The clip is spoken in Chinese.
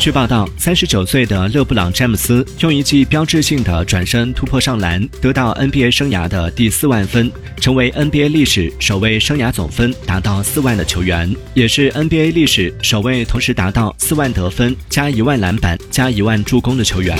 据报道三十九岁的勒布朗詹姆斯用一记标志性的转身突破上篮得到 nba 生涯的第四万分成为 nba 历史首位生涯总分达到四万的球员也是 nba 历史首位同时达到四万得分加一万篮板加一万助攻的球员。